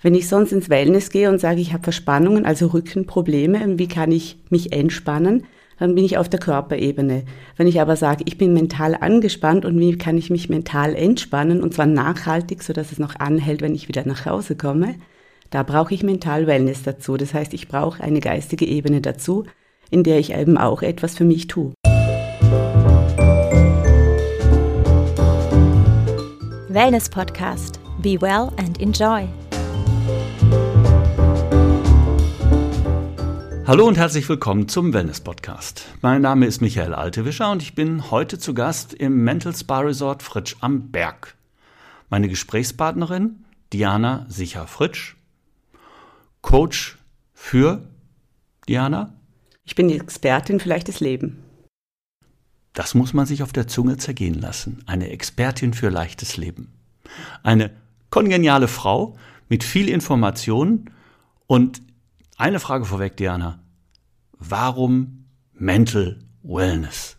Wenn ich sonst ins Wellness gehe und sage, ich habe Verspannungen, also Rückenprobleme, wie kann ich mich entspannen, dann bin ich auf der Körperebene. Wenn ich aber sage, ich bin mental angespannt und wie kann ich mich mental entspannen und zwar nachhaltig, so dass es noch anhält, wenn ich wieder nach Hause komme, da brauche ich Mental Wellness dazu. Das heißt, ich brauche eine geistige Ebene dazu, in der ich eben auch etwas für mich tue. Wellness Podcast. Be well and enjoy. Hallo und herzlich willkommen zum Wellness Podcast. Mein Name ist Michael Altewischer und ich bin heute zu Gast im Mental Spa Resort Fritsch am Berg. Meine Gesprächspartnerin Diana Sicher-Fritsch, Coach für Diana. Ich bin die Expertin für leichtes Leben. Das muss man sich auf der Zunge zergehen lassen. Eine Expertin für leichtes Leben. Eine kongeniale Frau mit viel Information und eine Frage vorweg, Diana. Warum Mental Wellness?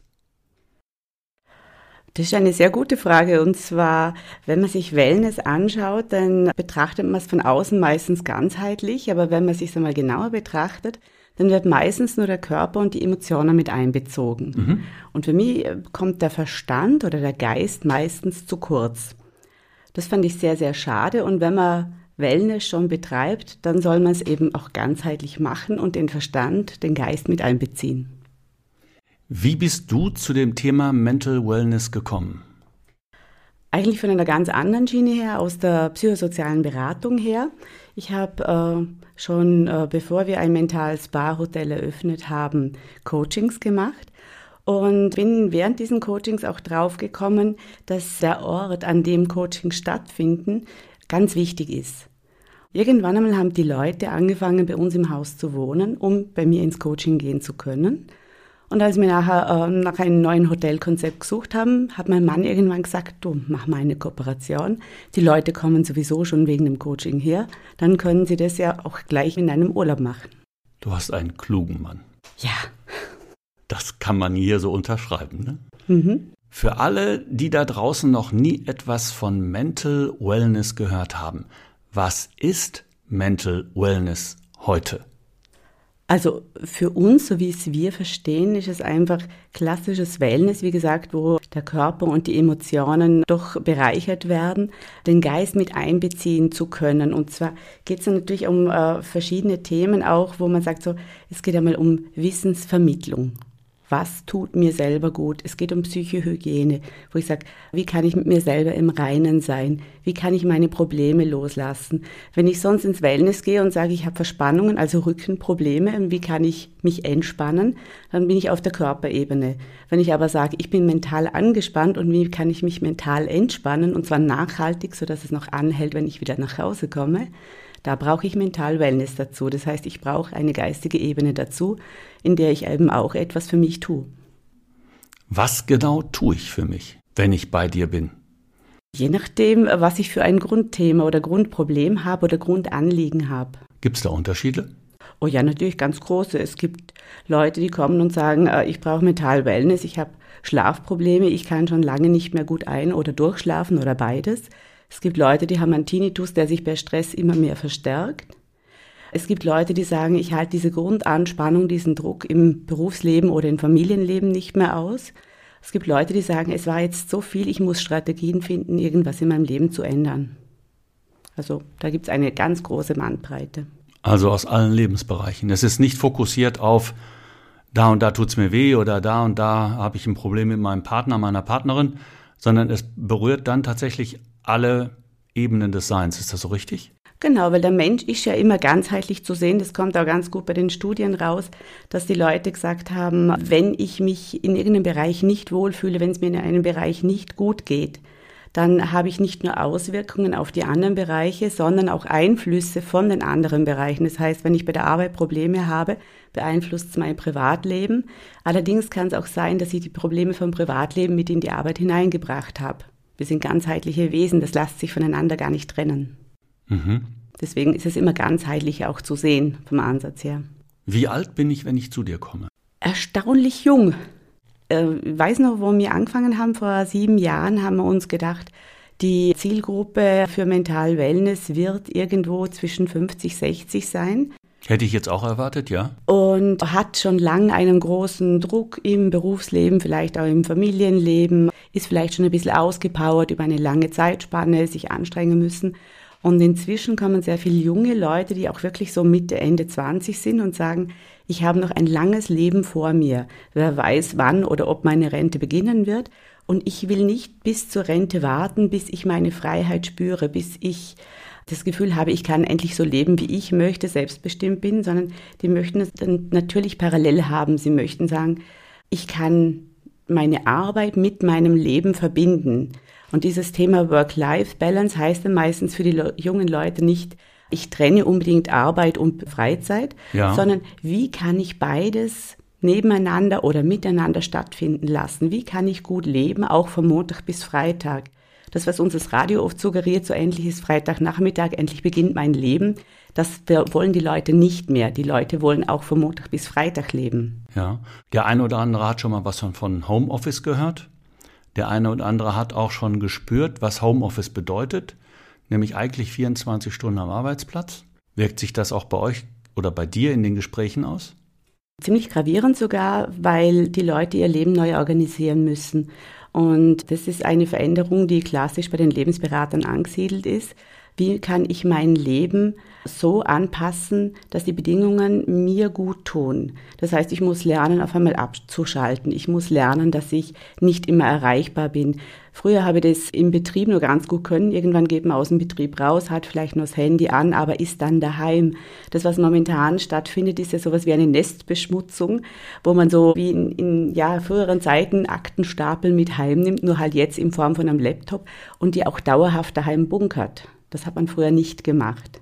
Das ist eine sehr gute Frage. Und zwar, wenn man sich Wellness anschaut, dann betrachtet man es von außen meistens ganzheitlich. Aber wenn man sich es einmal genauer betrachtet, dann wird meistens nur der Körper und die Emotionen mit einbezogen. Mhm. Und für mich kommt der Verstand oder der Geist meistens zu kurz. Das fand ich sehr, sehr schade. Und wenn man Wellness schon betreibt, dann soll man es eben auch ganzheitlich machen und den Verstand, den Geist mit einbeziehen. Wie bist du zu dem Thema Mental Wellness gekommen? Eigentlich von einer ganz anderen Schiene her, aus der psychosozialen Beratung her. Ich habe äh, schon, äh, bevor wir ein mentales Spa-Hotel eröffnet haben, Coachings gemacht und bin während diesen Coachings auch draufgekommen, dass der Ort, an dem Coachings stattfinden, ganz wichtig ist. Irgendwann einmal haben die Leute angefangen, bei uns im Haus zu wohnen, um bei mir ins Coaching gehen zu können. Und als wir nachher äh, nach einem neuen Hotelkonzept gesucht haben, hat mein Mann irgendwann gesagt, du, mach mal eine Kooperation. Die Leute kommen sowieso schon wegen dem Coaching her. Dann können sie das ja auch gleich in einem Urlaub machen. Du hast einen klugen Mann. Ja. Das kann man hier so unterschreiben, ne? Mhm. Für alle, die da draußen noch nie etwas von Mental Wellness gehört haben, was ist Mental Wellness heute? Also für uns, so wie es wir verstehen, ist es einfach klassisches Wellness, wie gesagt, wo der Körper und die Emotionen doch bereichert werden, den Geist mit einbeziehen zu können. Und zwar geht es natürlich um äh, verschiedene Themen auch, wo man sagt, so, es geht einmal um Wissensvermittlung was tut mir selber gut. Es geht um Psychohygiene, wo ich sage, wie kann ich mit mir selber im Reinen sein? Wie kann ich meine Probleme loslassen? Wenn ich sonst ins Wellness gehe und sage, ich habe Verspannungen, also Rückenprobleme, wie kann ich mich entspannen? Dann bin ich auf der Körperebene. Wenn ich aber sage, ich bin mental angespannt und wie kann ich mich mental entspannen und zwar nachhaltig, so dass es noch anhält, wenn ich wieder nach Hause komme, da brauche ich Mental Wellness dazu. Das heißt, ich brauche eine geistige Ebene dazu, in der ich eben auch etwas für mich tue. Was genau tue ich für mich, wenn ich bei dir bin? Je nachdem, was ich für ein Grundthema oder Grundproblem habe oder Grundanliegen habe. Gibt es da Unterschiede? Oh ja, natürlich ganz große. Es gibt Leute, die kommen und sagen, äh, ich brauche Mental Wellness, ich habe Schlafprobleme, ich kann schon lange nicht mehr gut ein- oder durchschlafen oder beides. Es gibt Leute, die haben einen Tinnitus, der sich bei Stress immer mehr verstärkt. Es gibt Leute, die sagen, ich halte diese Grundanspannung, diesen Druck im Berufsleben oder im Familienleben nicht mehr aus. Es gibt Leute, die sagen, es war jetzt so viel, ich muss Strategien finden, irgendwas in meinem Leben zu ändern. Also da gibt es eine ganz große Bandbreite. Also aus allen Lebensbereichen. Es ist nicht fokussiert auf, da und da tut es mir weh oder da und da habe ich ein Problem mit meinem Partner, meiner Partnerin, sondern es berührt dann tatsächlich alle Ebenen des Seins. Ist das so richtig? Genau, weil der Mensch ist ja immer ganzheitlich zu sehen. Das kommt auch ganz gut bei den Studien raus, dass die Leute gesagt haben, wenn ich mich in irgendeinem Bereich nicht wohlfühle, wenn es mir in einem Bereich nicht gut geht, dann habe ich nicht nur Auswirkungen auf die anderen Bereiche, sondern auch Einflüsse von den anderen Bereichen. Das heißt, wenn ich bei der Arbeit Probleme habe, beeinflusst es mein Privatleben. Allerdings kann es auch sein, dass ich die Probleme vom Privatleben mit in die Arbeit hineingebracht habe. Wir sind ganzheitliche Wesen, das lässt sich voneinander gar nicht trennen. Mhm. Deswegen ist es immer ganzheitlich auch zu sehen vom Ansatz her. Wie alt bin ich, wenn ich zu dir komme? Erstaunlich jung. Äh, ich weiß noch, wo wir angefangen haben, vor sieben Jahren, haben wir uns gedacht, Die Zielgruppe für Mental Wellness wird irgendwo zwischen 50, 60 sein. Hätte ich jetzt auch erwartet, ja. Und hat schon lange einen großen Druck im Berufsleben, vielleicht auch im Familienleben, ist vielleicht schon ein bisschen ausgepowert über eine lange Zeitspanne, sich anstrengen müssen. Und inzwischen kommen sehr viele junge Leute, die auch wirklich so Mitte, Ende 20 sind und sagen, ich habe noch ein langes Leben vor mir. Wer weiß, wann oder ob meine Rente beginnen wird. Und ich will nicht bis zur Rente warten, bis ich meine Freiheit spüre, bis ich das Gefühl habe, ich kann endlich so leben, wie ich möchte, selbstbestimmt bin, sondern die möchten es dann natürlich parallel haben. Sie möchten sagen, ich kann meine Arbeit mit meinem Leben verbinden. Und dieses Thema Work-Life-Balance heißt dann meistens für die Le jungen Leute nicht, ich trenne unbedingt Arbeit und Freizeit, ja. sondern wie kann ich beides nebeneinander oder miteinander stattfinden lassen? Wie kann ich gut leben, auch von Montag bis Freitag? Das, was uns das Radio oft suggeriert, so endlich ist Freitagnachmittag, endlich beginnt mein Leben, das wollen die Leute nicht mehr. Die Leute wollen auch von Montag bis Freitag leben. Ja, der eine oder andere hat schon mal was von Homeoffice gehört. Der eine oder andere hat auch schon gespürt, was Homeoffice bedeutet, nämlich eigentlich 24 Stunden am Arbeitsplatz. Wirkt sich das auch bei euch oder bei dir in den Gesprächen aus? Ziemlich gravierend sogar, weil die Leute ihr Leben neu organisieren müssen. Und das ist eine Veränderung, die klassisch bei den Lebensberatern angesiedelt ist. Wie kann ich mein Leben so anpassen, dass die Bedingungen mir gut tun? Das heißt, ich muss lernen, auf einmal abzuschalten. Ich muss lernen, dass ich nicht immer erreichbar bin. Früher habe ich das im Betrieb nur ganz gut können. Irgendwann geht man aus dem Betrieb raus, hat vielleicht noch das Handy an, aber ist dann daheim. Das, was momentan stattfindet, ist ja sowas wie eine Nestbeschmutzung, wo man so wie in, in ja, früheren Zeiten Aktenstapel mit heimnimmt, nur halt jetzt in Form von einem Laptop und die auch dauerhaft daheim bunkert. Das hat man früher nicht gemacht.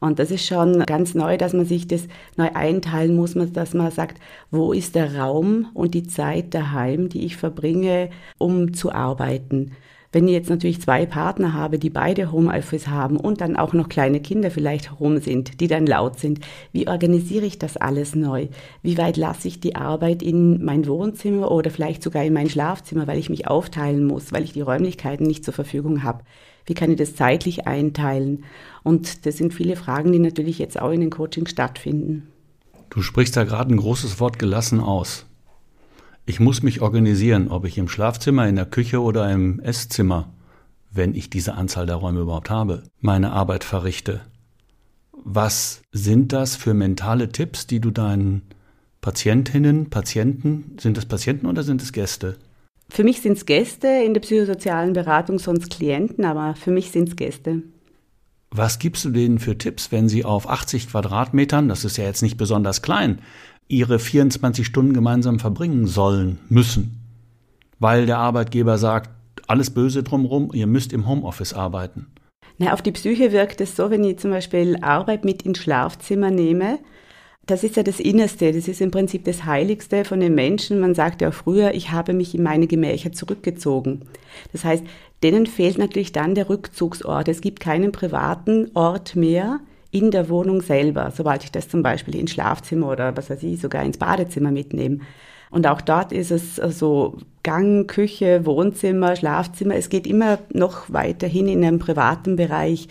Und das ist schon ganz neu, dass man sich das neu einteilen muss, dass man sagt, wo ist der Raum und die Zeit daheim, die ich verbringe, um zu arbeiten. Wenn ich jetzt natürlich zwei Partner habe, die beide Homeoffice haben und dann auch noch kleine Kinder vielleicht herum sind, die dann laut sind, wie organisiere ich das alles neu? Wie weit lasse ich die Arbeit in mein Wohnzimmer oder vielleicht sogar in mein Schlafzimmer, weil ich mich aufteilen muss, weil ich die Räumlichkeiten nicht zur Verfügung habe? Wie kann ich das zeitlich einteilen? Und das sind viele Fragen, die natürlich jetzt auch in den Coachings stattfinden. Du sprichst da gerade ein großes Wort gelassen aus. Ich muss mich organisieren, ob ich im Schlafzimmer, in der Küche oder im Esszimmer, wenn ich diese Anzahl der Räume überhaupt habe, meine Arbeit verrichte. Was sind das für mentale Tipps, die du deinen Patientinnen, Patienten, sind das Patienten oder sind es Gäste, für mich sind es Gäste, in der psychosozialen Beratung sonst Klienten, aber für mich sind es Gäste. Was gibst du denen für Tipps, wenn sie auf 80 Quadratmetern, das ist ja jetzt nicht besonders klein, ihre 24 Stunden gemeinsam verbringen sollen, müssen? Weil der Arbeitgeber sagt, alles Böse drumherum, ihr müsst im Homeoffice arbeiten. Na, auf die Psyche wirkt es so, wenn ich zum Beispiel Arbeit mit ins Schlafzimmer nehme, das ist ja das Innerste, das ist im Prinzip das Heiligste von den Menschen. Man sagt ja auch früher, ich habe mich in meine Gemächer zurückgezogen. Das heißt, denen fehlt natürlich dann der Rückzugsort. Es gibt keinen privaten Ort mehr in der Wohnung selber, sobald ich das zum Beispiel ins Schlafzimmer oder was weiß ich, sogar ins Badezimmer mitnehme. Und auch dort ist es so Gang, Küche, Wohnzimmer, Schlafzimmer. Es geht immer noch weiterhin in einem privaten Bereich.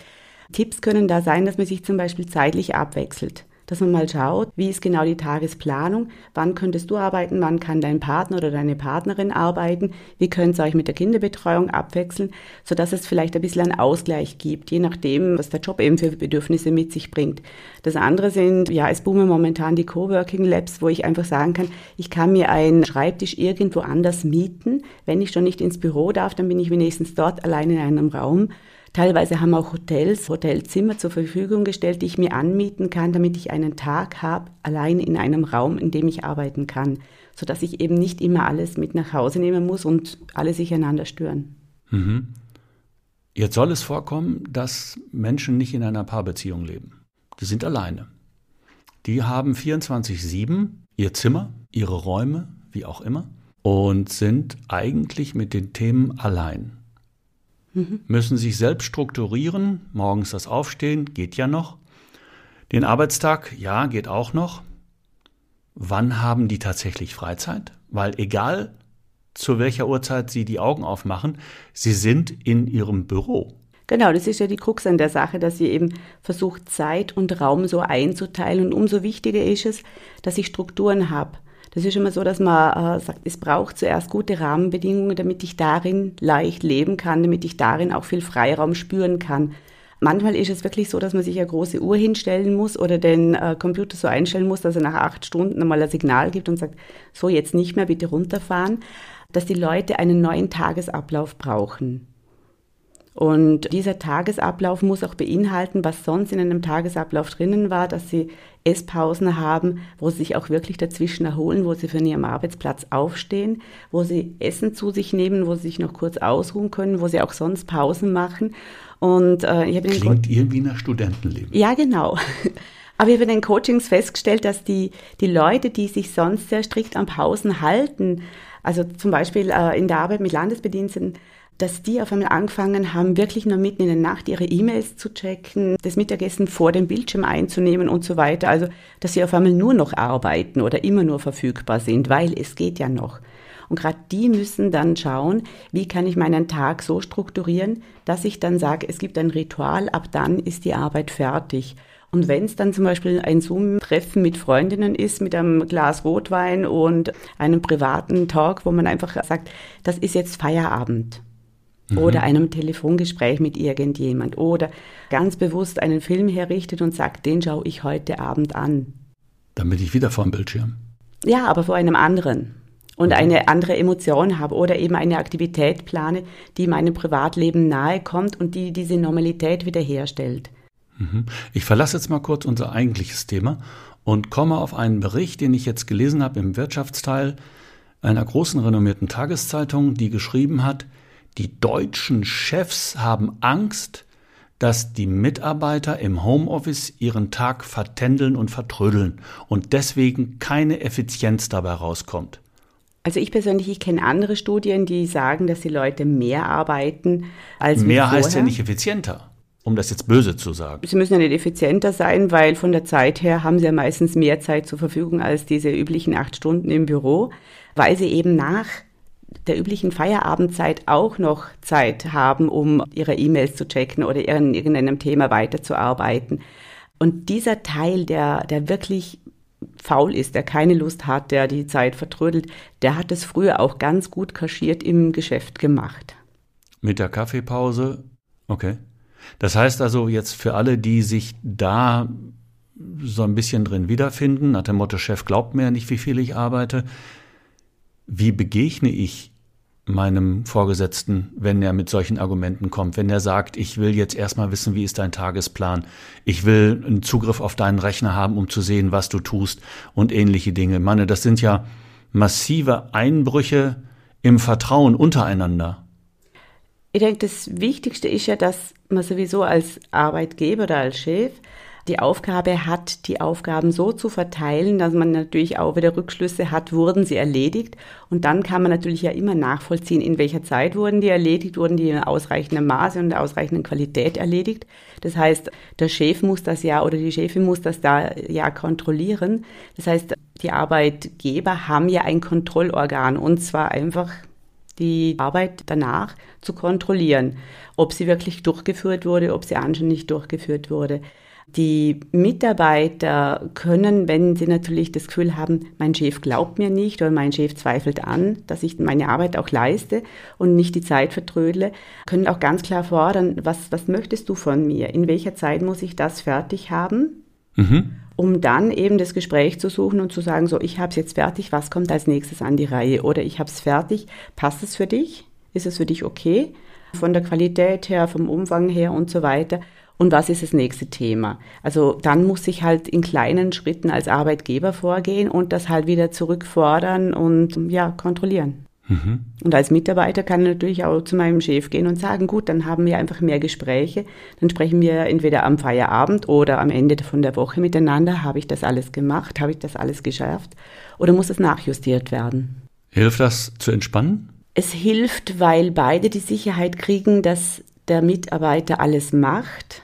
Tipps können da sein, dass man sich zum Beispiel zeitlich abwechselt dass man mal schaut, wie ist genau die Tagesplanung, wann könntest du arbeiten, wann kann dein Partner oder deine Partnerin arbeiten, wie könnt ihr euch mit der Kinderbetreuung abwechseln, sodass es vielleicht ein bisschen einen Ausgleich gibt, je nachdem, was der Job eben für Bedürfnisse mit sich bringt. Das andere sind, ja, es boomen momentan die Coworking Labs, wo ich einfach sagen kann, ich kann mir einen Schreibtisch irgendwo anders mieten. Wenn ich schon nicht ins Büro darf, dann bin ich wenigstens dort allein in einem Raum Teilweise haben auch Hotels Hotelzimmer zur Verfügung gestellt, die ich mir anmieten kann, damit ich einen Tag habe, allein in einem Raum, in dem ich arbeiten kann, sodass ich eben nicht immer alles mit nach Hause nehmen muss und alle sich einander stören. Mhm. Jetzt soll es vorkommen, dass Menschen nicht in einer Paarbeziehung leben. Die sind alleine. Die haben 24-7 ihr Zimmer, ihre Räume, wie auch immer, und sind eigentlich mit den Themen allein müssen sich selbst strukturieren. Morgens das Aufstehen geht ja noch. Den Arbeitstag, ja, geht auch noch. Wann haben die tatsächlich Freizeit? Weil egal zu welcher Uhrzeit Sie die Augen aufmachen. Sie sind in Ihrem Büro. Genau, das ist ja die Krux an der Sache, dass sie eben versucht, Zeit und Raum so einzuteilen. Und umso wichtiger ist es, dass ich Strukturen habe. Das ist immer so, dass man äh, sagt, es braucht zuerst gute Rahmenbedingungen, damit ich darin leicht leben kann, damit ich darin auch viel Freiraum spüren kann. Manchmal ist es wirklich so, dass man sich eine große Uhr hinstellen muss oder den äh, Computer so einstellen muss, dass er nach acht Stunden einmal ein Signal gibt und sagt, so jetzt nicht mehr, bitte runterfahren, dass die Leute einen neuen Tagesablauf brauchen. Und dieser Tagesablauf muss auch beinhalten, was sonst in einem Tagesablauf drinnen war, dass sie Esspausen haben, wo sie sich auch wirklich dazwischen erholen, wo sie von ihrem Arbeitsplatz aufstehen, wo sie Essen zu sich nehmen, wo sie sich noch kurz ausruhen können, wo sie auch sonst Pausen machen. Und äh, ich habe klingt irgendwie nach Studentenleben. Ja, genau. Aber ich habe in den Coachings festgestellt, dass die, die Leute, die sich sonst sehr strikt an Pausen halten, also zum Beispiel äh, in der Arbeit mit Landesbediensteten, dass die auf einmal angefangen haben, wirklich nur mitten in der Nacht ihre E-Mails zu checken, das Mittagessen vor dem Bildschirm einzunehmen und so weiter. Also, dass sie auf einmal nur noch arbeiten oder immer nur verfügbar sind, weil es geht ja noch. Und gerade die müssen dann schauen, wie kann ich meinen Tag so strukturieren, dass ich dann sage, es gibt ein Ritual, ab dann ist die Arbeit fertig. Und wenn es dann zum Beispiel ein Zoom-Treffen mit Freundinnen ist, mit einem Glas Rotwein und einem privaten Talk, wo man einfach sagt, das ist jetzt Feierabend mhm. oder einem Telefongespräch mit irgendjemand oder ganz bewusst einen Film herrichtet und sagt, den schaue ich heute Abend an. Dann bin ich wieder vor dem Bildschirm. Ja, aber vor einem anderen. Und okay. eine andere Emotion habe oder eben eine Aktivität plane, die meinem Privatleben nahe kommt und die diese Normalität wiederherstellt. Mhm. Ich verlasse jetzt mal kurz unser eigentliches Thema und komme auf einen Bericht, den ich jetzt gelesen habe im Wirtschaftsteil einer großen renommierten Tageszeitung, die geschrieben hat, die deutschen Chefs haben Angst, dass die Mitarbeiter im Homeoffice ihren Tag vertändeln und vertrödeln und deswegen keine Effizienz dabei rauskommt. Also ich persönlich, ich kenne andere Studien, die sagen, dass die Leute mehr arbeiten als Mehr heißt ja nicht effizienter, um das jetzt böse zu sagen. Sie müssen ja nicht effizienter sein, weil von der Zeit her haben sie ja meistens mehr Zeit zur Verfügung als diese üblichen acht Stunden im Büro, weil sie eben nach der üblichen Feierabendzeit auch noch Zeit haben, um ihre E-Mails zu checken oder in irgendeinem Thema weiterzuarbeiten. Und dieser Teil, der, der wirklich faul ist, der keine Lust hat, der die Zeit vertrödelt, der hat es früher auch ganz gut kaschiert im Geschäft gemacht. Mit der Kaffeepause? Okay. Das heißt also jetzt für alle, die sich da so ein bisschen drin wiederfinden, nach dem Motto, Chef glaubt mir nicht, wie viel ich arbeite, wie begegne ich meinem Vorgesetzten, wenn er mit solchen Argumenten kommt, wenn er sagt, ich will jetzt erstmal wissen, wie ist dein Tagesplan, ich will einen Zugriff auf deinen Rechner haben, um zu sehen, was du tust und ähnliche Dinge. Meine, das sind ja massive Einbrüche im Vertrauen untereinander. Ich denke, das Wichtigste ist ja, dass man sowieso als Arbeitgeber oder als Chef die Aufgabe hat, die Aufgaben so zu verteilen, dass man natürlich auch wieder Rückschlüsse hat, wurden sie erledigt. Und dann kann man natürlich ja immer nachvollziehen, in welcher Zeit wurden die erledigt, wurden die in ausreichendem Maße und in ausreichender Qualität erledigt. Das heißt, der Chef muss das ja oder die Chefin muss das da ja kontrollieren. Das heißt, die Arbeitgeber haben ja ein Kontrollorgan und zwar einfach die Arbeit danach zu kontrollieren, ob sie wirklich durchgeführt wurde, ob sie anständig durchgeführt wurde. Die Mitarbeiter können, wenn sie natürlich das Gefühl haben, mein Chef glaubt mir nicht oder mein Chef zweifelt an, dass ich meine Arbeit auch leiste und nicht die Zeit vertrödle, können auch ganz klar fordern, was, was möchtest du von mir? In welcher Zeit muss ich das fertig haben? Mhm. Um dann eben das Gespräch zu suchen und zu sagen, so, ich habe es jetzt fertig, was kommt als nächstes an die Reihe? Oder ich habe es fertig, passt es für dich? Ist es für dich okay? Von der Qualität her, vom Umfang her und so weiter und was ist das nächste Thema. Also dann muss ich halt in kleinen Schritten als Arbeitgeber vorgehen und das halt wieder zurückfordern und ja, kontrollieren. Mhm. Und als Mitarbeiter kann ich natürlich auch zu meinem Chef gehen und sagen, gut, dann haben wir einfach mehr Gespräche. Dann sprechen wir entweder am Feierabend oder am Ende von der Woche miteinander. Habe ich das alles gemacht? Habe ich das alles geschafft? Oder muss es nachjustiert werden? Hilft das zu entspannen? Es hilft, weil beide die Sicherheit kriegen, dass der Mitarbeiter alles macht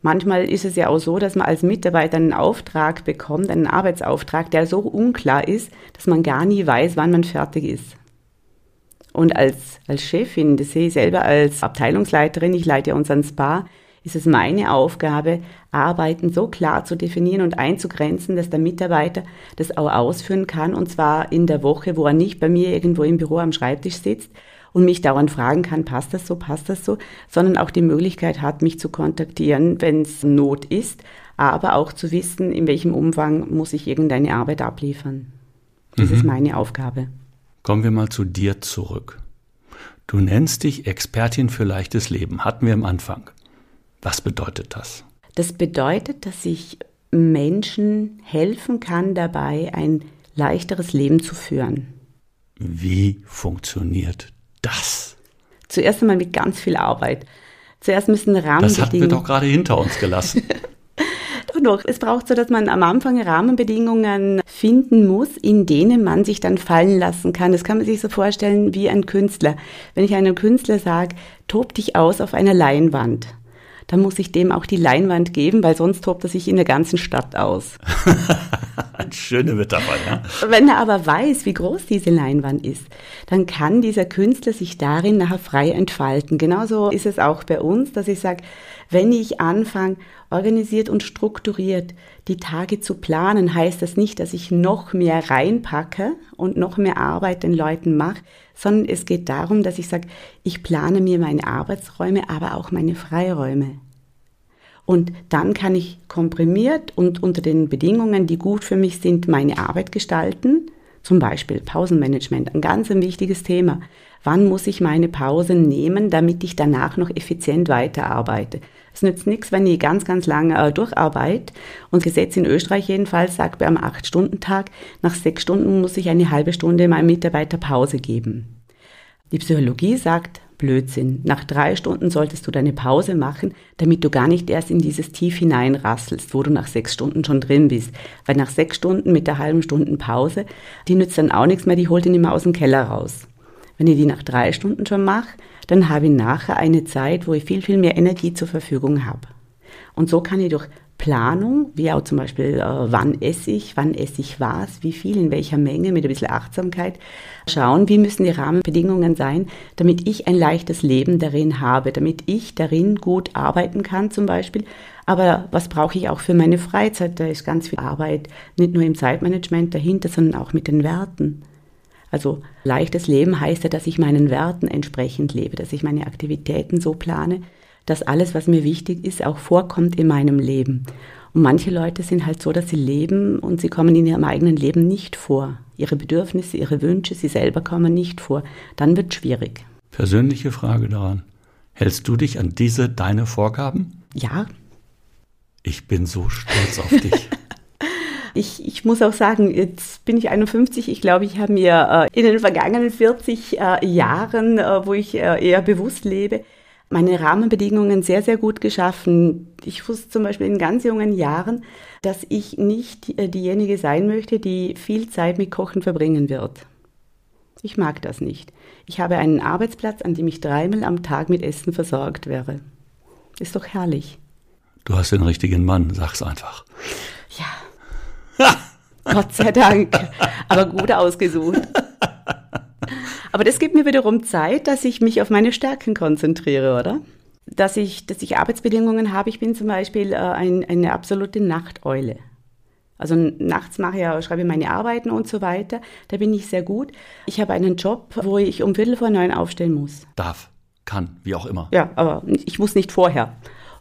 Manchmal ist es ja auch so, dass man als Mitarbeiter einen Auftrag bekommt, einen Arbeitsauftrag, der so unklar ist, dass man gar nie weiß, wann man fertig ist. Und als, als Chefin, das sehe ich selber als Abteilungsleiterin, ich leite unseren Spa, ist es meine Aufgabe, Arbeiten so klar zu definieren und einzugrenzen, dass der Mitarbeiter das auch ausführen kann, und zwar in der Woche, wo er nicht bei mir irgendwo im Büro am Schreibtisch sitzt und mich dauernd fragen kann, passt das so, passt das so, sondern auch die Möglichkeit hat, mich zu kontaktieren, wenn es Not ist, aber auch zu wissen, in welchem Umfang muss ich irgendeine Arbeit abliefern. Das mhm. ist meine Aufgabe. Kommen wir mal zu dir zurück. Du nennst dich Expertin für leichtes Leben, hatten wir am Anfang. Was bedeutet das? Das bedeutet, dass ich Menschen helfen kann dabei, ein leichteres Leben zu führen. Wie funktioniert das? Zuerst einmal mit ganz viel Arbeit. Zuerst müssen Rahmenbedingungen. Das hatten wir doch gerade hinter uns gelassen. doch noch. Es braucht so, dass man am Anfang Rahmenbedingungen finden muss, in denen man sich dann fallen lassen kann. Das kann man sich so vorstellen wie ein Künstler. Wenn ich einem Künstler sage, tob dich aus auf einer Leinwand dann muss ich dem auch die Leinwand geben, weil sonst tobt er sich in der ganzen Stadt aus. Schöne Metapher, ja. Wenn er aber weiß, wie groß diese Leinwand ist, dann kann dieser Künstler sich darin nachher frei entfalten. Genauso ist es auch bei uns, dass ich sage, wenn ich anfange, organisiert und strukturiert die Tage zu planen, heißt das nicht, dass ich noch mehr reinpacke und noch mehr Arbeit den Leuten mache, sondern es geht darum, dass ich sage, ich plane mir meine Arbeitsräume, aber auch meine Freiräume. Und dann kann ich komprimiert und unter den Bedingungen, die gut für mich sind, meine Arbeit gestalten. Zum Beispiel Pausenmanagement, ein ganz ein wichtiges Thema. Wann muss ich meine Pausen nehmen, damit ich danach noch effizient weiterarbeite? Es nützt nichts, wenn ich ganz, ganz lange äh, durcharbeite. Und Gesetz in Österreich jedenfalls sagt bei einem 8-Stunden-Tag, nach sechs Stunden muss ich eine halbe Stunde meinem Mitarbeiter Pause geben. Die Psychologie sagt, Blödsinn. Nach drei Stunden solltest du deine Pause machen, damit du gar nicht erst in dieses Tief hineinrasselst, wo du nach sechs Stunden schon drin bist. Weil nach sechs Stunden mit der halben Stunden Pause, die nützt dann auch nichts mehr, die holt ihn immer aus dem Keller raus. Wenn ich die nach drei Stunden schon mache, dann habe ich nachher eine Zeit, wo ich viel, viel mehr Energie zur Verfügung habe. Und so kann ich durch Planung, wie auch zum Beispiel, äh, wann esse ich, wann esse ich was, wie viel, in welcher Menge, mit ein bisschen Achtsamkeit, schauen, wie müssen die Rahmenbedingungen sein, damit ich ein leichtes Leben darin habe, damit ich darin gut arbeiten kann zum Beispiel. Aber was brauche ich auch für meine Freizeit? Da ist ganz viel Arbeit, nicht nur im Zeitmanagement dahinter, sondern auch mit den Werten. Also leichtes Leben heißt ja, dass ich meinen Werten entsprechend lebe, dass ich meine Aktivitäten so plane, dass alles, was mir wichtig ist, auch vorkommt in meinem Leben. Und manche Leute sind halt so, dass sie leben und sie kommen in ihrem eigenen Leben nicht vor. Ihre Bedürfnisse, ihre Wünsche, sie selber kommen nicht vor. Dann wird schwierig. Persönliche Frage daran. Hältst du dich an diese deine Vorgaben? Ja. Ich bin so stolz auf dich. Ich, ich muss auch sagen, jetzt bin ich 51. Ich glaube, ich habe mir äh, in den vergangenen 40 äh, Jahren, äh, wo ich eher bewusst lebe, meine Rahmenbedingungen sehr, sehr gut geschaffen. Ich wusste zum Beispiel in ganz jungen Jahren, dass ich nicht diejenige sein möchte, die viel Zeit mit Kochen verbringen wird. Ich mag das nicht. Ich habe einen Arbeitsplatz, an dem ich dreimal am Tag mit Essen versorgt wäre. Ist doch herrlich. Du hast den richtigen Mann, sag's einfach. Ja, Gott sei Dank. Aber gut ausgesucht. Aber das gibt mir wiederum Zeit, dass ich mich auf meine Stärken konzentriere, oder? Dass ich, dass ich Arbeitsbedingungen habe. Ich bin zum Beispiel äh, ein, eine absolute Nachteule. Also nachts mache ich, schreibe ich meine Arbeiten und so weiter. Da bin ich sehr gut. Ich habe einen Job, wo ich um Viertel vor neun aufstehen muss. Darf, kann, wie auch immer. Ja, aber ich muss nicht vorher.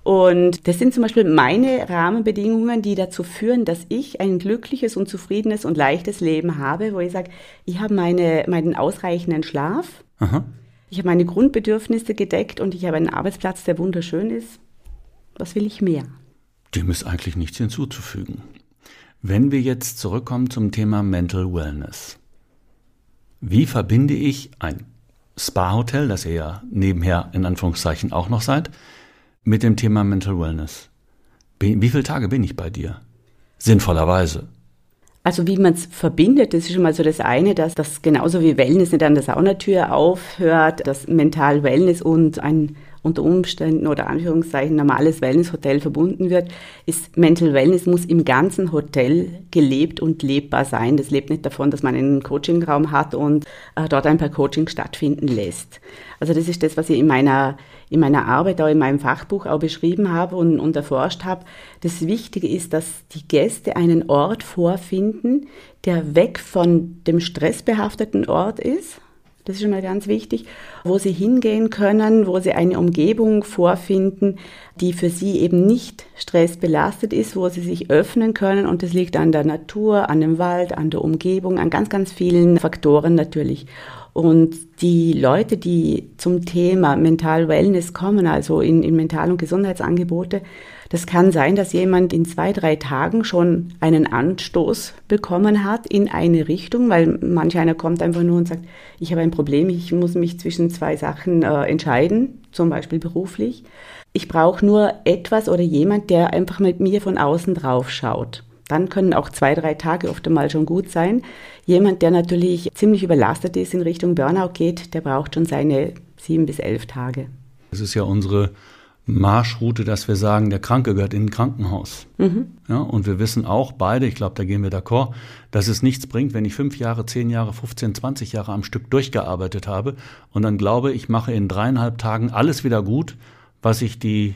Und das sind zum Beispiel meine Rahmenbedingungen, die dazu führen, dass ich ein glückliches und zufriedenes und leichtes Leben habe, wo ich sage, ich habe meine, meinen ausreichenden Schlaf, Aha. ich habe meine Grundbedürfnisse gedeckt und ich habe einen Arbeitsplatz, der wunderschön ist. Was will ich mehr? Dem ist eigentlich nichts hinzuzufügen. Wenn wir jetzt zurückkommen zum Thema Mental Wellness. Wie verbinde ich ein Spa-Hotel, das ihr ja nebenher in Anführungszeichen auch noch seid, mit dem Thema Mental Wellness. Wie viele Tage bin ich bei dir? Sinnvollerweise. Also wie man es verbindet, das ist schon mal so das eine, dass das genauso wie Wellness nicht an der Saunatür aufhört, dass Mental Wellness und ein unter Umständen oder Anführungszeichen normales Wellnesshotel verbunden wird, ist Mental Wellness muss im ganzen Hotel gelebt und lebbar sein. Das lebt nicht davon, dass man einen Coachingraum hat und äh, dort ein paar Coachings stattfinden lässt. Also das ist das, was ich in meiner, in meiner Arbeit, auch in meinem Fachbuch auch beschrieben habe und, und erforscht habe. Das Wichtige ist, dass die Gäste einen Ort vorfinden, der weg von dem stressbehafteten Ort ist das ist schon mal ganz wichtig, wo sie hingehen können, wo sie eine Umgebung vorfinden, die für sie eben nicht stressbelastet ist, wo sie sich öffnen können. Und das liegt an der Natur, an dem Wald, an der Umgebung, an ganz, ganz vielen Faktoren natürlich. Und die Leute, die zum Thema Mental Wellness kommen, also in, in Mental- und Gesundheitsangebote, das kann sein, dass jemand in zwei, drei Tagen schon einen Anstoß bekommen hat in eine Richtung, weil manch einer kommt einfach nur und sagt, ich habe ein Problem, ich muss mich zwischen zwei Sachen äh, entscheiden, zum Beispiel beruflich. Ich brauche nur etwas oder jemand, der einfach mit mir von außen drauf schaut. Dann können auch zwei, drei Tage oft einmal schon gut sein. Jemand, der natürlich ziemlich überlastet ist, in Richtung Burnout geht, der braucht schon seine sieben bis elf Tage. Das ist ja unsere Marschroute, dass wir sagen, der Kranke gehört in ein Krankenhaus. Mhm. Ja, und wir wissen auch beide, ich glaube, da gehen wir d'accord, dass es nichts bringt, wenn ich fünf Jahre, zehn Jahre, 15, 20 Jahre am Stück durchgearbeitet habe und dann glaube, ich mache in dreieinhalb Tagen alles wieder gut, was ich die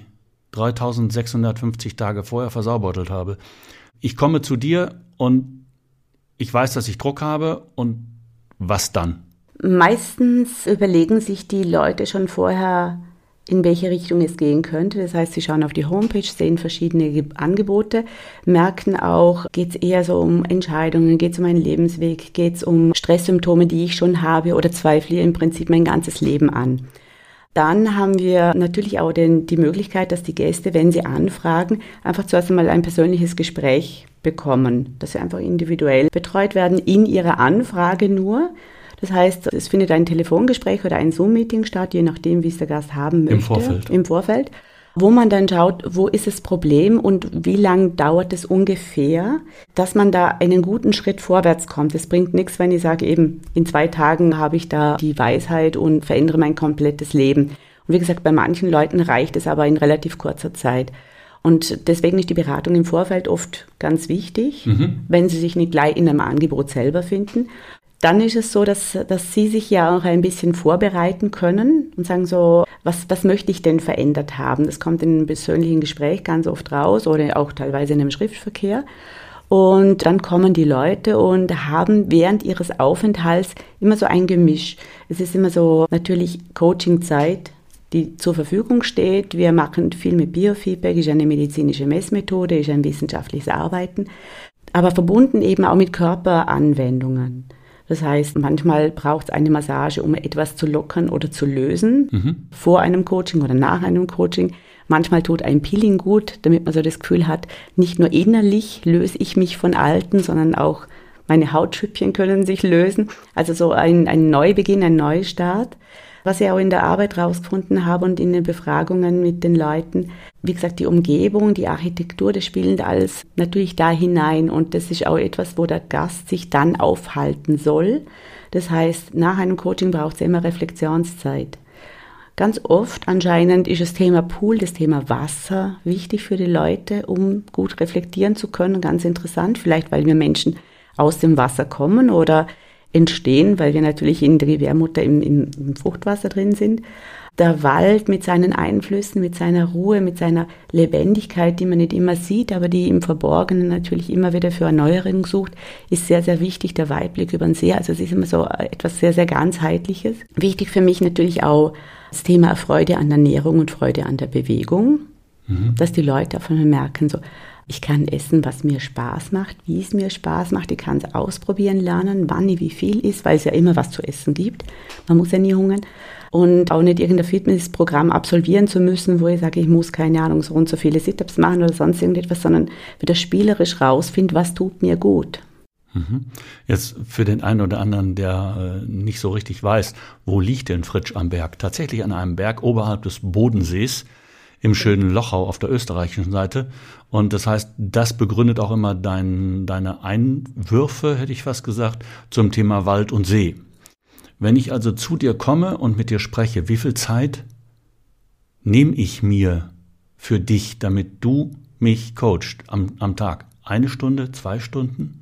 3650 Tage vorher versaubeutelt habe. Ich komme zu dir und ich weiß, dass ich Druck habe und was dann? Meistens überlegen sich die Leute schon vorher, in welche Richtung es gehen könnte. Das heißt, sie schauen auf die Homepage, sehen verschiedene Angebote, merken auch, geht es eher so um Entscheidungen, geht es um einen Lebensweg, geht es um Stresssymptome, die ich schon habe oder zweifle im Prinzip mein ganzes Leben an. Dann haben wir natürlich auch den, die Möglichkeit, dass die Gäste, wenn sie anfragen, einfach zuerst einmal ein persönliches Gespräch bekommen, dass sie einfach individuell betreut werden in ihrer Anfrage nur. Das heißt, es findet ein Telefongespräch oder ein Zoom-Meeting statt, je nachdem, wie es der Gast haben möchte. Im Vorfeld. Im Vorfeld wo man dann schaut, wo ist das Problem und wie lang dauert es ungefähr, dass man da einen guten Schritt vorwärts kommt. Es bringt nichts, wenn ich sage, eben in zwei Tagen habe ich da die Weisheit und verändere mein komplettes Leben. Und wie gesagt, bei manchen Leuten reicht es aber in relativ kurzer Zeit. Und deswegen ist die Beratung im Vorfeld oft ganz wichtig, mhm. wenn sie sich nicht gleich in einem Angebot selber finden. Dann ist es so, dass, dass Sie sich ja auch ein bisschen vorbereiten können und sagen so, was, was möchte ich denn verändert haben? Das kommt in einem persönlichen Gespräch ganz oft raus oder auch teilweise in einem Schriftverkehr. Und dann kommen die Leute und haben während ihres Aufenthalts immer so ein Gemisch. Es ist immer so natürlich Coachingzeit, die zur Verfügung steht. Wir machen viel mit Biofeedback, ist eine medizinische Messmethode, ist ein wissenschaftliches Arbeiten, aber verbunden eben auch mit Körperanwendungen. Das heißt, manchmal braucht es eine Massage, um etwas zu lockern oder zu lösen, mhm. vor einem Coaching oder nach einem Coaching. Manchmal tut ein Peeling gut, damit man so das Gefühl hat, nicht nur innerlich löse ich mich von Alten, sondern auch meine Hautschüppchen können sich lösen. Also so ein, ein Neubeginn, ein Neustart was ich auch in der Arbeit rausgefunden habe und in den Befragungen mit den Leuten. Wie gesagt, die Umgebung, die Architektur, das spielen alles natürlich da hinein und das ist auch etwas, wo der Gast sich dann aufhalten soll. Das heißt, nach einem Coaching braucht es immer Reflexionszeit. Ganz oft anscheinend ist das Thema Pool, das Thema Wasser wichtig für die Leute, um gut reflektieren zu können. Ganz interessant, vielleicht weil wir Menschen aus dem Wasser kommen oder entstehen, weil wir natürlich in der Gebärmutter im, im, im Fruchtwasser drin sind. Der Wald mit seinen Einflüssen, mit seiner Ruhe, mit seiner Lebendigkeit, die man nicht immer sieht, aber die im Verborgenen natürlich immer wieder für Erneuerung sucht, ist sehr, sehr wichtig. Der Weitblick über den See, also es ist immer so etwas sehr, sehr ganzheitliches. Wichtig für mich natürlich auch das Thema Freude an der Ernährung und Freude an der Bewegung, mhm. dass die Leute auf einmal merken, so, ich kann essen, was mir Spaß macht, wie es mir Spaß macht. Ich kann es ausprobieren lernen, wann wie viel ist, weil es ja immer was zu essen gibt. Man muss ja nie hungern. Und auch nicht irgendein Fitnessprogramm absolvieren zu müssen, wo ich sage, ich muss keine Ahnung, so und so viele Sit-ups machen oder sonst irgendetwas, sondern wieder spielerisch rausfinden, was tut mir gut. Mhm. Jetzt für den einen oder anderen, der äh, nicht so richtig weiß, wo liegt denn Fritsch am Berg? Tatsächlich an einem Berg oberhalb des Bodensees im schönen Lochau auf der österreichischen Seite. Und das heißt, das begründet auch immer dein, deine Einwürfe, hätte ich fast gesagt, zum Thema Wald und See. Wenn ich also zu dir komme und mit dir spreche, wie viel Zeit nehme ich mir für dich, damit du mich coacht am, am Tag? Eine Stunde, zwei Stunden?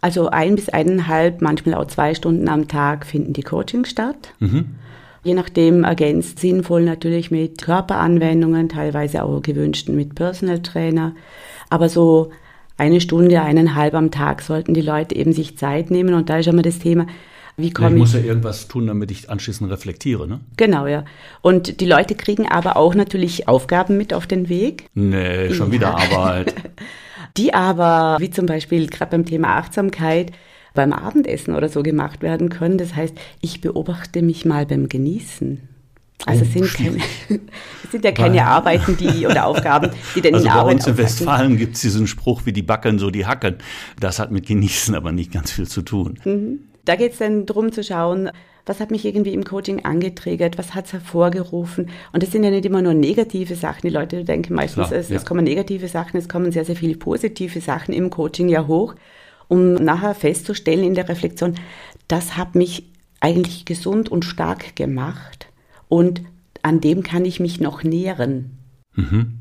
Also ein bis eineinhalb, manchmal auch zwei Stunden am Tag finden die Coachings statt. Mhm. Je nachdem ergänzt sinnvoll natürlich mit Körperanwendungen, teilweise auch gewünschten mit Personal Trainer. Aber so eine Stunde, eineinhalb am Tag sollten die Leute eben sich Zeit nehmen. Und da ist immer das Thema, wie komme ich. Ich muss ja irgendwas tun, damit ich anschließend reflektiere, ne? Genau, ja. Und die Leute kriegen aber auch natürlich Aufgaben mit auf den Weg. Nee, schon ja. wieder Arbeit. die aber, wie zum Beispiel gerade beim Thema Achtsamkeit, beim Abendessen oder so gemacht werden können. Das heißt, ich beobachte mich mal beim Genießen. Also oh, sind, keine, sind ja keine Weil, Arbeiten, die oder Aufgaben, die denn also in Arbeit. Bei uns in Westfalen gibt es diesen Spruch, wie die backen, so die hacken. Das hat mit Genießen aber nicht ganz viel zu tun. Mhm. Da geht es dann darum zu schauen, was hat mich irgendwie im Coaching angetriggert, was hat es hervorgerufen. Und das sind ja nicht immer nur negative Sachen. Die Leute denken meistens, Klar, es, ja. es kommen negative Sachen, es kommen sehr, sehr viele positive Sachen im Coaching ja hoch um nachher festzustellen in der Reflexion, das hat mich eigentlich gesund und stark gemacht und an dem kann ich mich noch nähren. Mhm.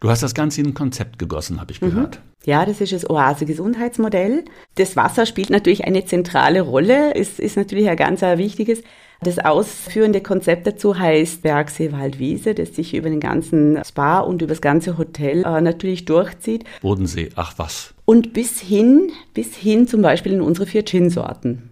Du hast das Ganze in ein Konzept gegossen, habe ich mhm. gehört. Ja, das ist das Oase-Gesundheitsmodell. Das Wasser spielt natürlich eine zentrale Rolle, ist, ist natürlich ein ganz ein wichtiges. Das ausführende Konzept dazu heißt Bergsee Waldwiese, das sich über den ganzen Spa und über das ganze Hotel äh, natürlich durchzieht. Bodensee, ach was. Und bis hin, bis hin zum Beispiel in unsere vier Gin-Sorten.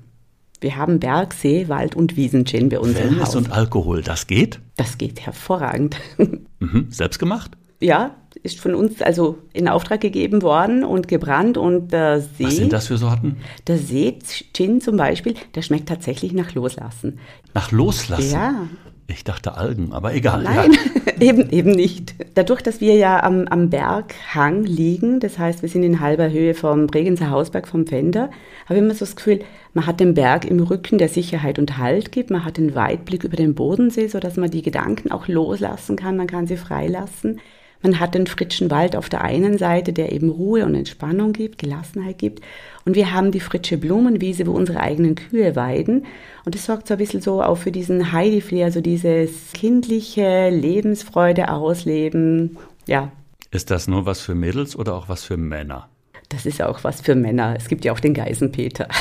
Wir haben Bergsee, Wald und Wiesen-Gin bei uns Wellness im Haus. und Alkohol, das geht? Das geht hervorragend. Mhm, selbst gemacht? Ja, ist von uns also in Auftrag gegeben worden und gebrannt und der See. Was sind das für Sorten? Der See Gin zum Beispiel, der schmeckt tatsächlich nach Loslassen. Nach Loslassen? Ja. Ich dachte Algen, aber egal. Nein, ja. eben, eben nicht. Dadurch, dass wir ja am, am Berghang liegen, das heißt, wir sind in halber Höhe vom Bregenzer Hausberg vom Fender, habe ich immer so das Gefühl, man hat den Berg im Rücken, der Sicherheit und Halt gibt. Man hat den Weitblick über den Bodensee, sodass man die Gedanken auch loslassen kann. Man kann sie freilassen. Man hat den Fritschen Wald auf der einen Seite, der eben Ruhe und Entspannung gibt, Gelassenheit gibt. Und wir haben die Fritsche Blumenwiese, wo unsere eigenen Kühe weiden. Und das sorgt so ein bisschen so auch für diesen Heidi-Flair, so dieses kindliche Lebensfreude ausleben. Ja. Ist das nur was für Mädels oder auch was für Männer? Das ist auch was für Männer. Es gibt ja auch den Geisenpeter.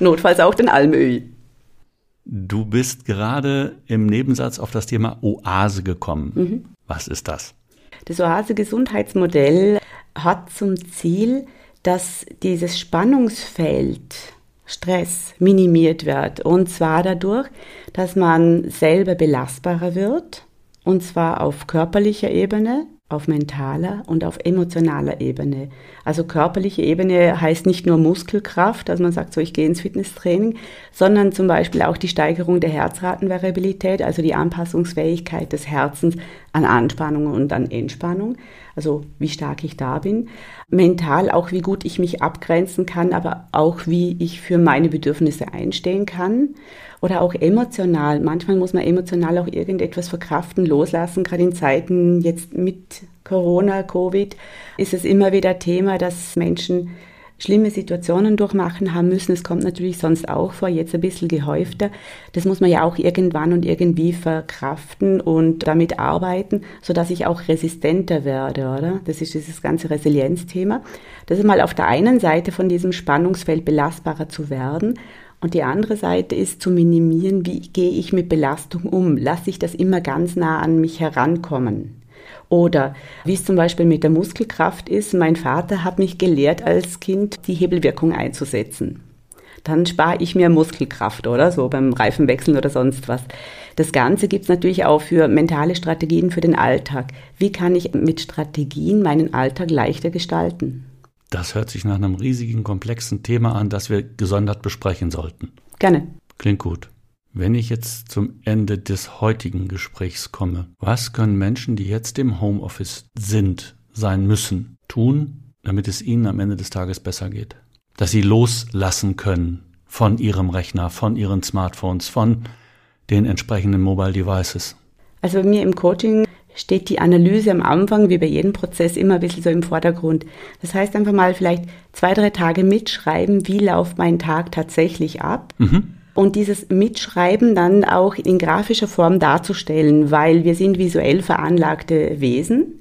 Notfalls auch den Almöhi. Du bist gerade im Nebensatz auf das Thema Oase gekommen. Mhm. Was ist das? Das Oase-Gesundheitsmodell hat zum Ziel, dass dieses Spannungsfeld Stress minimiert wird. Und zwar dadurch, dass man selber belastbarer wird. Und zwar auf körperlicher Ebene, auf mentaler und auf emotionaler Ebene. Also körperliche Ebene heißt nicht nur Muskelkraft, also man sagt so, ich gehe ins Fitnesstraining, sondern zum Beispiel auch die Steigerung der Herzratenvariabilität, also die Anpassungsfähigkeit des Herzens an Anspannung und an Entspannung, also wie stark ich da bin. Mental auch, wie gut ich mich abgrenzen kann, aber auch, wie ich für meine Bedürfnisse einstehen kann oder auch emotional. Manchmal muss man emotional auch irgendetwas verkraften, loslassen. Gerade in Zeiten jetzt mit Corona, Covid ist es immer wieder Thema, dass Menschen schlimme Situationen durchmachen haben müssen. Es kommt natürlich sonst auch vor, jetzt ein bisschen gehäufter. Das muss man ja auch irgendwann und irgendwie verkraften und damit arbeiten, sodass ich auch resistenter werde, oder? Das ist dieses ganze Resilienzthema. Das ist mal auf der einen Seite von diesem Spannungsfeld belastbarer zu werden und die andere Seite ist zu minimieren, wie gehe ich mit Belastung um? Lasse ich das immer ganz nah an mich herankommen? Oder wie es zum Beispiel mit der Muskelkraft ist, mein Vater hat mich gelehrt, als Kind die Hebelwirkung einzusetzen. Dann spare ich mir Muskelkraft, oder? So beim Reifenwechseln oder sonst was. Das Ganze gibt es natürlich auch für mentale Strategien für den Alltag. Wie kann ich mit Strategien meinen Alltag leichter gestalten? Das hört sich nach einem riesigen, komplexen Thema an, das wir gesondert besprechen sollten. Gerne. Klingt gut. Wenn ich jetzt zum Ende des heutigen Gesprächs komme, was können Menschen, die jetzt im Homeoffice sind, sein müssen, tun, damit es ihnen am Ende des Tages besser geht? Dass sie loslassen können von ihrem Rechner, von ihren Smartphones, von den entsprechenden Mobile Devices. Also bei mir im Coaching steht die Analyse am Anfang, wie bei jedem Prozess, immer ein bisschen so im Vordergrund. Das heißt einfach mal vielleicht zwei, drei Tage mitschreiben, wie läuft mein Tag tatsächlich ab. Mhm. Und dieses Mitschreiben dann auch in grafischer Form darzustellen, weil wir sind visuell veranlagte Wesen.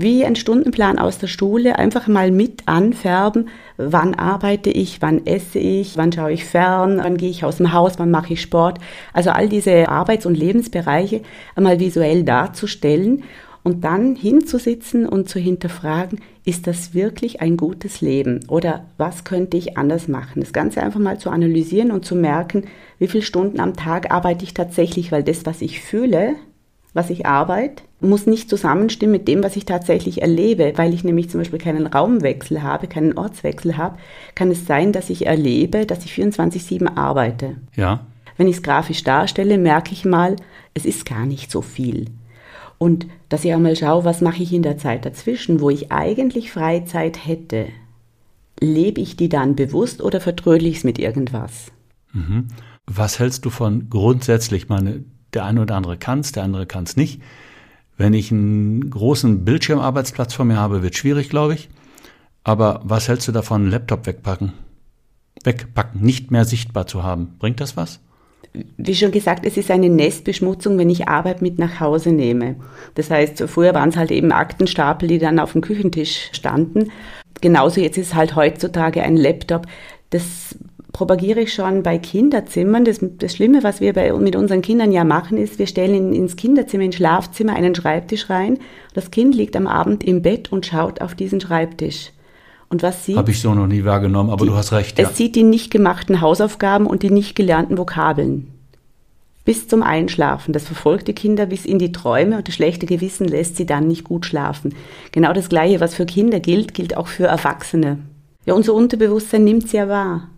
Wie ein Stundenplan aus der Schule, einfach mal mit anfärben, wann arbeite ich, wann esse ich, wann schaue ich fern, wann gehe ich aus dem Haus, wann mache ich Sport. Also all diese Arbeits- und Lebensbereiche einmal visuell darzustellen und dann hinzusitzen und zu hinterfragen, ist das wirklich ein gutes Leben oder was könnte ich anders machen? Das Ganze einfach mal zu analysieren und zu merken, wie viele Stunden am Tag arbeite ich tatsächlich, weil das, was ich fühle, was ich arbeite, muss nicht zusammenstimmen mit dem, was ich tatsächlich erlebe. Weil ich nämlich zum Beispiel keinen Raumwechsel habe, keinen Ortswechsel habe, kann es sein, dass ich erlebe, dass ich 24-7 arbeite. Ja. Wenn ich es grafisch darstelle, merke ich mal, es ist gar nicht so viel. Und dass ich auch mal schaue, was mache ich in der Zeit dazwischen, wo ich eigentlich Freizeit hätte. Lebe ich die dann bewusst oder vertrödel ich es mit irgendwas? Mhm. Was hältst du von grundsätzlich, meine, der eine oder andere kann es, der andere kann es nicht. Wenn ich einen großen Bildschirmarbeitsplatz vor mir habe, wird schwierig, glaube ich. Aber was hältst du davon, Laptop wegpacken? Wegpacken, nicht mehr sichtbar zu haben. Bringt das was? Wie schon gesagt, es ist eine Nestbeschmutzung, wenn ich Arbeit mit nach Hause nehme. Das heißt, früher waren es halt eben Aktenstapel, die dann auf dem Küchentisch standen. Genauso jetzt ist halt heutzutage ein Laptop. Das propagiere ich schon bei Kinderzimmern. Das, das Schlimme, was wir bei, mit unseren Kindern ja machen, ist, wir stellen in, ins Kinderzimmer, ins Schlafzimmer einen Schreibtisch rein. Das Kind liegt am Abend im Bett und schaut auf diesen Schreibtisch. Und was sieht? Habe ich so noch nie wahrgenommen, aber die, du hast recht. Ja. Es sieht die nicht gemachten Hausaufgaben und die nicht gelernten Vokabeln. Bis zum Einschlafen. Das verfolgt die Kinder bis in die Träume und das schlechte Gewissen lässt sie dann nicht gut schlafen. Genau das Gleiche, was für Kinder gilt, gilt auch für Erwachsene. Ja, unser Unterbewusstsein nimmt es ja wahr.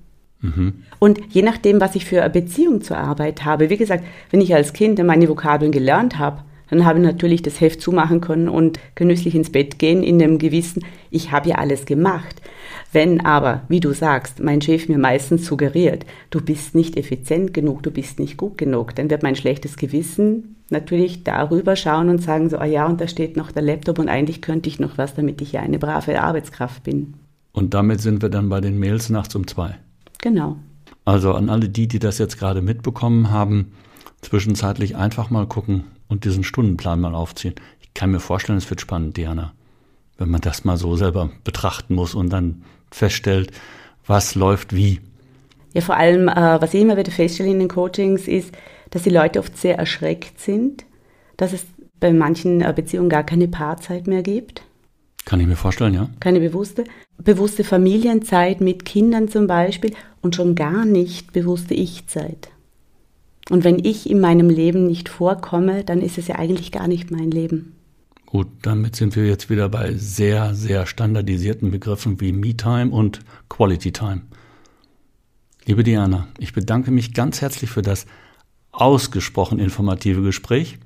Mhm. Und je nachdem, was ich für eine Beziehung zur Arbeit habe, wie gesagt, wenn ich als Kind meine Vokabeln gelernt habe, dann habe ich natürlich das Heft zumachen können und genüsslich ins Bett gehen in dem Gewissen, ich habe ja alles gemacht. Wenn aber, wie du sagst, mein Chef mir meistens suggeriert, du bist nicht effizient genug, du bist nicht gut genug, dann wird mein schlechtes Gewissen natürlich darüber schauen und sagen so, ah ja, und da steht noch der Laptop und eigentlich könnte ich noch was, damit ich ja eine brave Arbeitskraft bin. Und damit sind wir dann bei den Mails nachts um zwei. Genau. Also an alle die, die das jetzt gerade mitbekommen haben, zwischenzeitlich einfach mal gucken, und diesen Stundenplan mal aufziehen. Ich kann mir vorstellen, es wird spannend, Diana, wenn man das mal so selber betrachten muss und dann feststellt, was läuft wie. Ja, vor allem, äh, was ich immer wieder feststelle in den Coachings, ist, dass die Leute oft sehr erschreckt sind, dass es bei manchen äh, Beziehungen gar keine Paarzeit mehr gibt. Kann ich mir vorstellen, ja. Keine bewusste, bewusste Familienzeit mit Kindern zum Beispiel und schon gar nicht bewusste Ich-Zeit. Und wenn ich in meinem Leben nicht vorkomme, dann ist es ja eigentlich gar nicht mein Leben. Gut, damit sind wir jetzt wieder bei sehr, sehr standardisierten Begriffen wie Me-Time und Quality-Time. Liebe Diana, ich bedanke mich ganz herzlich für das ausgesprochen informative Gespräch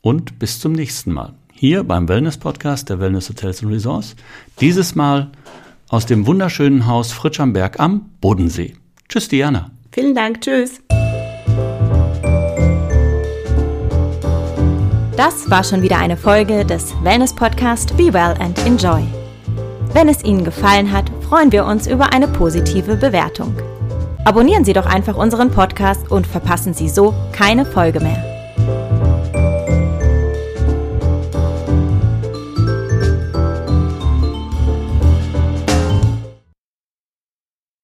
und bis zum nächsten Mal. Hier beim Wellness Podcast der Wellness Hotels und Resorts. Dieses Mal aus dem wunderschönen Haus Fritsch am Berg am Bodensee. Tschüss, Diana. Vielen Dank. Tschüss. Das war schon wieder eine Folge des Wellness Podcast Be Well and Enjoy. Wenn es Ihnen gefallen hat, freuen wir uns über eine positive Bewertung. Abonnieren Sie doch einfach unseren Podcast und verpassen Sie so keine Folge mehr.